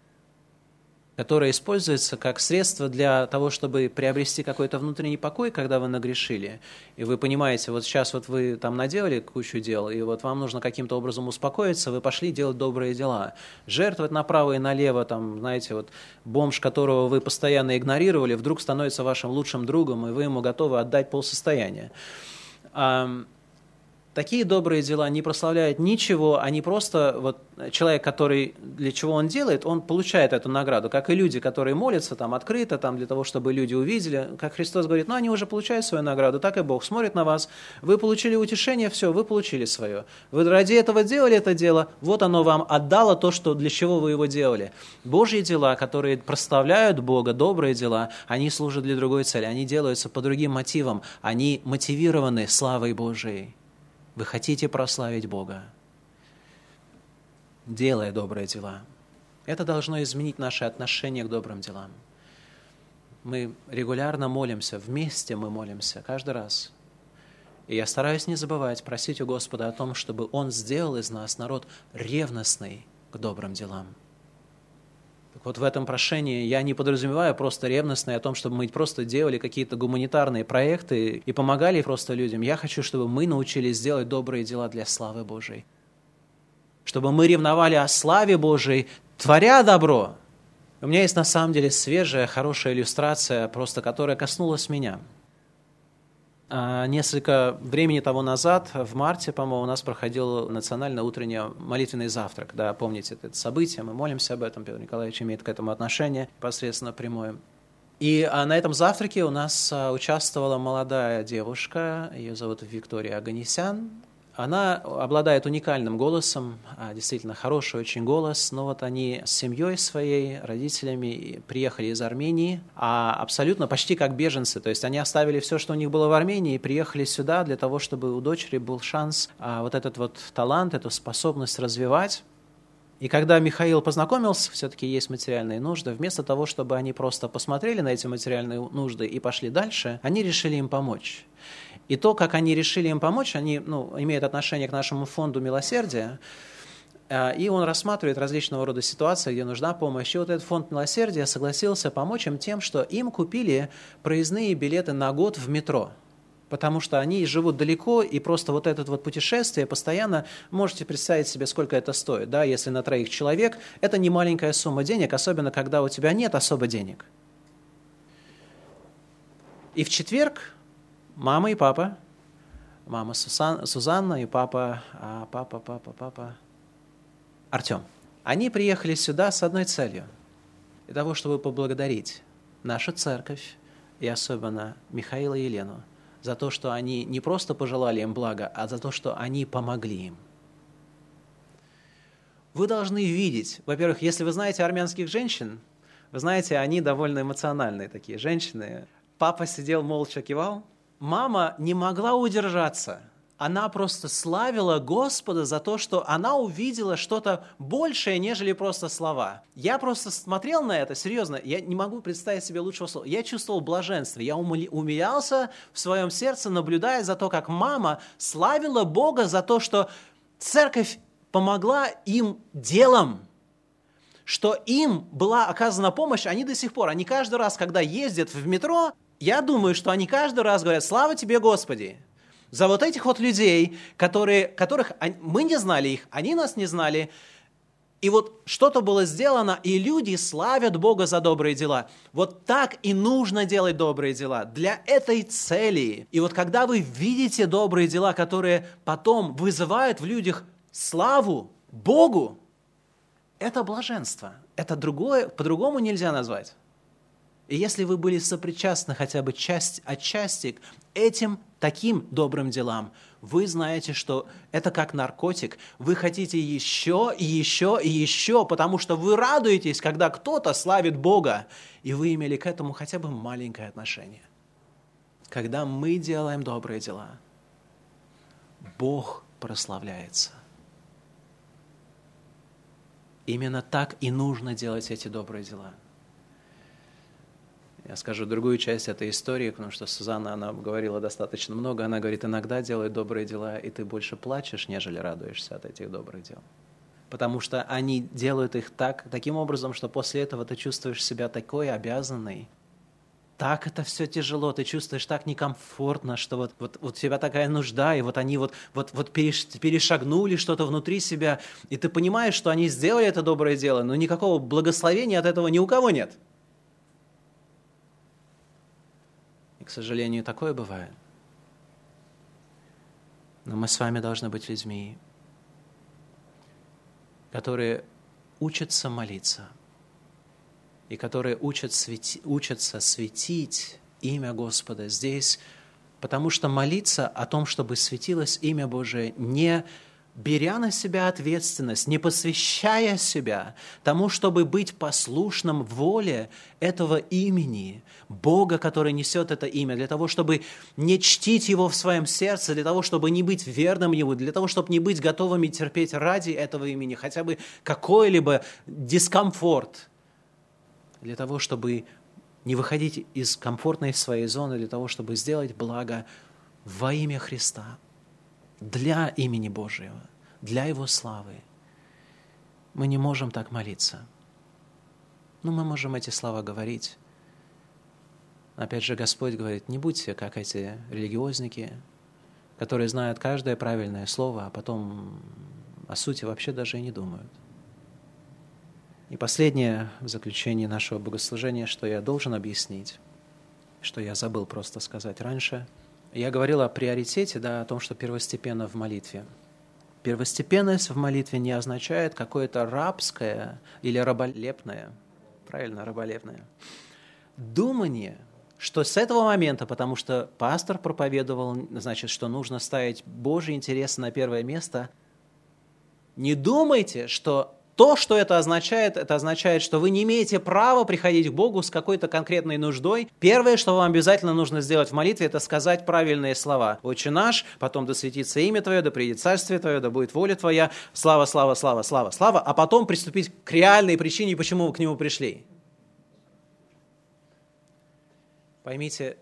Speaker 1: которая используется как средство для того, чтобы приобрести какой-то внутренний покой, когда вы нагрешили. И вы понимаете, вот сейчас вот вы там наделали кучу дел, и вот вам нужно каким-то образом успокоиться, вы пошли делать добрые дела. Жертвовать направо и налево, там, знаете, вот бомж, которого вы постоянно игнорировали, вдруг становится вашим лучшим другом, и вы ему готовы отдать полсостояния. Такие добрые дела не прославляют ничего, они просто, вот человек, который, для чего он делает, он получает эту награду, как и люди, которые молятся там открыто, там для того, чтобы люди увидели, как Христос говорит, ну они уже получают свою награду, так и Бог смотрит на вас, вы получили утешение, все, вы получили свое. Вы ради этого делали это дело, вот оно вам отдало то, что, для чего вы его делали. Божьи дела, которые прославляют Бога, добрые дела, они служат для другой цели, они делаются по другим мотивам, они мотивированы славой Божией. Вы хотите прославить Бога, делая добрые дела. Это должно изменить наше отношение к добрым делам. Мы регулярно молимся, вместе мы молимся, каждый раз. И я стараюсь не забывать просить у Господа о том, чтобы Он сделал из нас народ ревностный к добрым делам. Так вот в этом прошении я не подразумеваю просто ревностное о том, чтобы мы просто делали какие-то гуманитарные проекты и помогали просто людям. Я хочу, чтобы мы научились делать добрые дела для славы Божией. Чтобы мы ревновали о славе Божией, творя добро. У меня есть на самом деле свежая, хорошая иллюстрация, просто которая коснулась меня. А несколько времени того назад, в марте, по-моему, у нас проходил национальный утренний молитвенный завтрак. Да, помните это событие, мы молимся об этом, Петр Николаевич имеет к этому отношение посредственно прямое. И а, на этом завтраке у нас а, участвовала молодая девушка, ее зовут Виктория Аганесян, она обладает уникальным голосом, а, действительно хороший очень голос, но вот они с семьей своей, родителями приехали из Армении, а абсолютно почти как беженцы, то есть они оставили все, что у них было в Армении, и приехали сюда для того, чтобы у дочери был шанс а, вот этот вот талант, эту способность развивать. И когда Михаил познакомился, все-таки есть материальные нужды, вместо того, чтобы они просто посмотрели на эти материальные нужды и пошли дальше, они решили им помочь. И то, как они решили им помочь, они ну, имеют отношение к нашему фонду милосердия, э, и он рассматривает различного рода ситуации, где нужна помощь. И вот этот фонд милосердия согласился помочь им тем, что им купили проездные билеты на год в метро. Потому что они живут далеко, и просто вот это вот путешествие постоянно, можете представить себе, сколько это стоит. Да? Если на троих человек, это не маленькая сумма денег, особенно когда у тебя нет особо денег. И в четверг мама и папа, мама Сусан, Сузанна и папа, а, папа, папа, папа, Артем. Они приехали сюда с одной целью, для того, чтобы поблагодарить нашу церковь и особенно Михаила и Елену за то, что они не просто пожелали им блага, а за то, что они помогли им. Вы должны видеть, во-первых, если вы знаете армянских женщин, вы знаете, они довольно эмоциональные такие женщины. Папа сидел молча кивал, мама не могла удержаться. Она просто славила Господа за то, что она увидела что-то большее, нежели просто слова. Я просто смотрел на это, серьезно, я не могу представить себе лучшего слова. Я чувствовал блаженство, я умилялся в своем сердце, наблюдая за то, как мама славила Бога за то, что церковь помогла им делом, что им была оказана помощь, они до сих пор, они каждый раз, когда ездят в метро, я думаю, что они каждый раз говорят, слава тебе, Господи, за вот этих вот людей, которые, которых мы не знали их, они нас не знали, и вот что-то было сделано, и люди славят Бога за добрые дела. Вот так и нужно делать добрые дела для этой цели. И вот когда вы видите добрые дела, которые потом вызывают в людях славу Богу, это блаженство. Это другое, по-другому нельзя назвать. И если вы были сопричастны хотя бы часть, отчасти к этим таким добрым делам, вы знаете, что это как наркотик. Вы хотите еще и еще и еще, потому что вы радуетесь, когда кто-то славит Бога, и вы имели к этому хотя бы маленькое отношение. Когда мы делаем добрые дела, Бог прославляется. Именно так и нужно делать эти добрые дела – я скажу другую часть этой истории, потому что Сузанна, она говорила достаточно много. Она говорит, иногда делай добрые дела, и ты больше плачешь, нежели радуешься от этих добрых дел. Потому что они делают их так, таким образом, что после этого ты чувствуешь себя такой обязанной. Так это все тяжело, ты чувствуешь так некомфортно, что вот, вот, вот у тебя такая нужда, и вот они вот, вот, вот перешагнули что-то внутри себя, и ты понимаешь, что они сделали это доброе дело, но никакого благословения от этого ни у кого нет. К сожалению, такое бывает. Но мы с вами должны быть людьми, которые учатся молиться и которые учат свети, учатся светить имя Господа здесь, потому что молиться о том, чтобы светилось имя Божие, не беря на себя ответственность, не посвящая себя тому, чтобы быть послушным воле этого имени, Бога, который несет это имя, для того, чтобы не чтить Его в своем сердце, для того, чтобы не быть верным Ему, для того, чтобы не быть готовыми терпеть ради этого имени хотя бы какой-либо дискомфорт, для того, чтобы не выходить из комфортной своей зоны, для того, чтобы сделать благо во имя Христа – для имени Божьего, для Его славы. Мы не можем так молиться. Но мы можем эти слова говорить. Опять же, Господь говорит, не будьте как эти религиозники, которые знают каждое правильное слово, а потом о сути вообще даже и не думают. И последнее в заключении нашего богослужения, что я должен объяснить, что я забыл просто сказать раньше – Я говорил о приоритете, да, о том, что первостепенно в молитве. Первостепенность в молитве не означает какое-то рабское или раболепное, правильно, раболепное, думание, что с этого момента, потому что пастор проповедовал, значит, что нужно ставить Божий интерес на первое место, не думайте, что то, что это означает, это означает, что вы не имеете права приходить к Богу с какой-то конкретной нуждой. Первое, что вам обязательно нужно сделать в молитве, это сказать правильные слова. «Отче наш», потом «Да светится имя Твое», «Да придет царствие Твое», «Да будет воля Твоя», «Слава, слава, слава, слава, слава», а потом приступить к реальной причине, почему вы к Нему пришли. Поймите,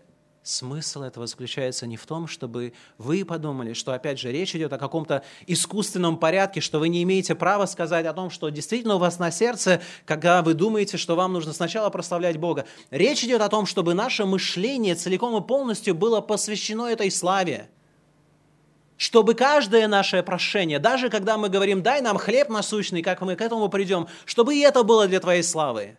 Speaker 1: Смысл этого заключается не в том, чтобы вы подумали, что, опять же, речь идет о каком-то искусственном порядке, что вы не имеете права сказать о том, что действительно у вас на сердце, когда вы думаете, что вам нужно сначала прославлять Бога. Речь идет о том, чтобы наше мышление целиком и полностью было посвящено этой славе. Чтобы каждое наше прошение, даже когда мы говорим «дай нам хлеб насущный», как мы к этому придем, чтобы и это было для Твоей славы.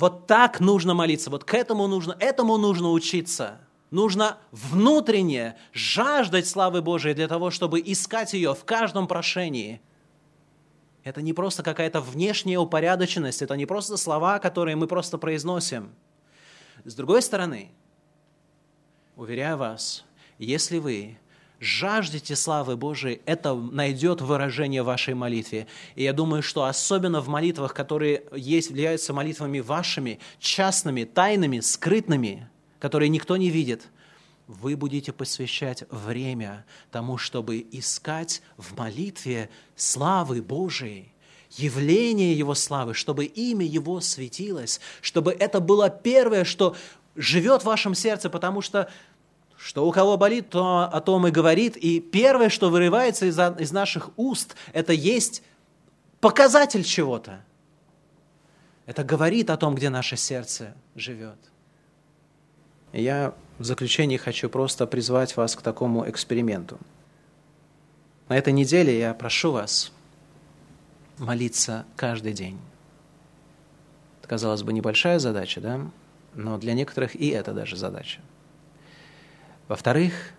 Speaker 1: Вот так нужно молиться, вот к этому нужно, этому нужно учиться. Нужно внутренне жаждать славы Божией для того, чтобы искать ее в каждом прошении. Это не просто какая-то внешняя упорядоченность, это не просто слова, которые мы просто произносим. С другой стороны, уверяю вас, если вы жаждете славы Божией, это найдет выражение в вашей молитве. И я думаю, что особенно в молитвах, которые есть, являются молитвами вашими, частными, тайными, скрытными, которые никто не видит, вы будете посвящать время тому, чтобы искать в молитве славы Божией, явление Его славы, чтобы имя Его светилось, чтобы это было первое, что живет в вашем сердце, потому что что у кого болит, то о том и говорит. И первое, что вырывается из, из наших уст, это есть показатель чего-то. Это говорит о том, где наше сердце живет. Я в заключение хочу просто призвать вас к такому эксперименту. На этой неделе я прошу вас молиться каждый день. Это, казалось бы, небольшая задача, да? Но для некоторых и это даже задача. Во-вторых,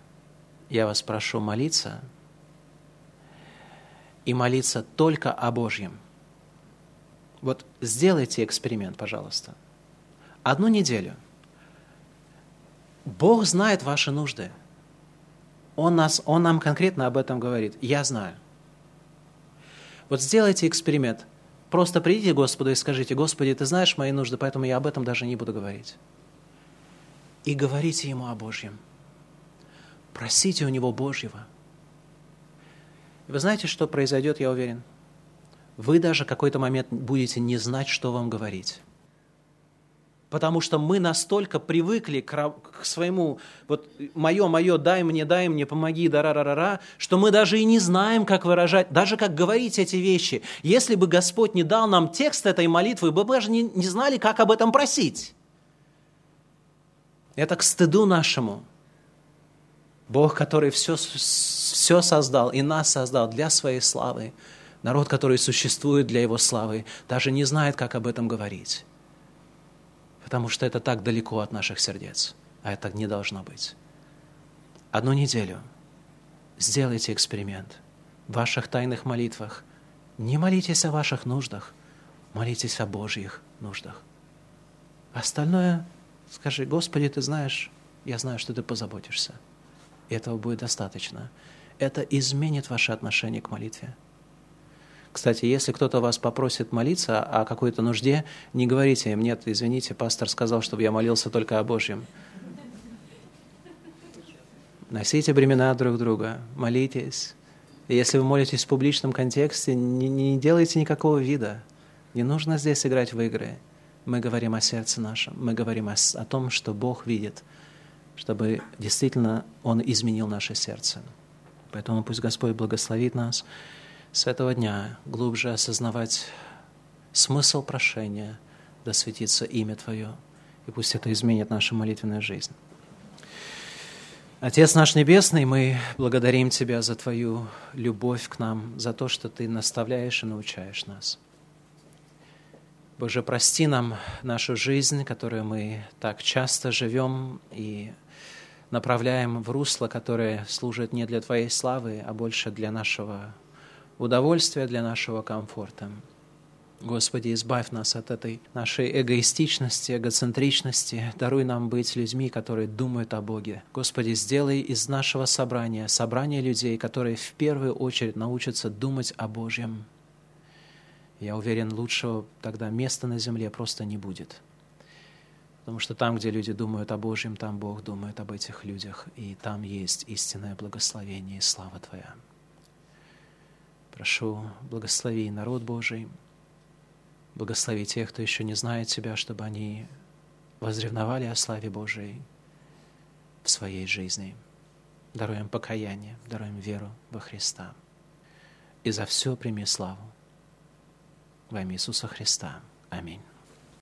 Speaker 1: я вас прошу молиться и молиться только о Божьем. Вот сделайте эксперимент, пожалуйста. Одну неделю. Бог знает ваши нужды. Он, нас, он нам конкретно об этом говорит. Я знаю. Вот сделайте эксперимент. Просто придите к Господу и скажите, Господи, Ты знаешь мои нужды, поэтому я об этом даже не буду говорить. И говорите Ему о Божьем. Просите у Него Божьего. И вы знаете, что произойдет, я уверен? Вы даже какой-то момент будете не знать, что вам говорить. Потому что мы настолько привыкли к, своему, вот мое, мое, дай мне, дай мне, помоги, да ра ра ра что мы даже и не знаем, как выражать, даже как говорить эти вещи. Если бы Господь не дал нам текст этой молитвы, мы бы даже не, не знали, как об этом просить. Это к стыду нашему. Бог, который все, все создал и нас создал для своей славы. Народ, который существует для Его славы, даже не знает, как об этом говорить. Потому что это так далеко от наших сердец, а это не должно быть. Одну неделю сделайте эксперимент в ваших тайных молитвах. Не молитесь о ваших нуждах, молитесь о Божьих нуждах. Остальное скажи, Господи, Ты знаешь, я знаю, что Ты позаботишься этого будет достаточно. Это изменит ваше отношение к молитве. Кстати, если кто-то вас попросит молиться о какой-то нужде, не говорите им, нет, извините, пастор сказал, чтобы я молился только о Божьем. Носите бремена друг друга, молитесь. И если вы молитесь в публичном контексте, не, не делайте никакого вида. Не нужно здесь играть в игры. Мы говорим о сердце нашем, мы говорим о, о том, что Бог видит – чтобы действительно Он изменил наше сердце. Поэтому пусть Господь благословит нас с этого дня глубже осознавать смысл прошения, да светится имя Твое, и пусть это изменит нашу молитвенную жизнь. Отец наш Небесный, мы благодарим Тебя за Твою любовь к нам, за то, что Ты наставляешь и научаешь нас. Боже, прости нам нашу жизнь, которую мы так часто живем и направляем в русло, которое служит не для Твоей славы, а больше для нашего удовольствия, для нашего комфорта. Господи, избавь нас от этой нашей эгоистичности, эгоцентричности. Даруй нам быть людьми, которые думают о Боге. Господи, сделай из нашего собрания собрание людей, которые в первую очередь научатся думать о Божьем. Я уверен, лучшего тогда места на земле просто не будет. Потому что там, где люди думают о Божьем, там Бог думает об этих людях, и там есть истинное благословение и слава Твоя. Прошу, благослови народ Божий, Благослови тех, кто еще не знает Тебя, чтобы они возревновали о славе Божией в своей жизни. Даруем покаяние, даруем веру во Христа. И за все прими славу. Во имя Иисуса Христа. Аминь.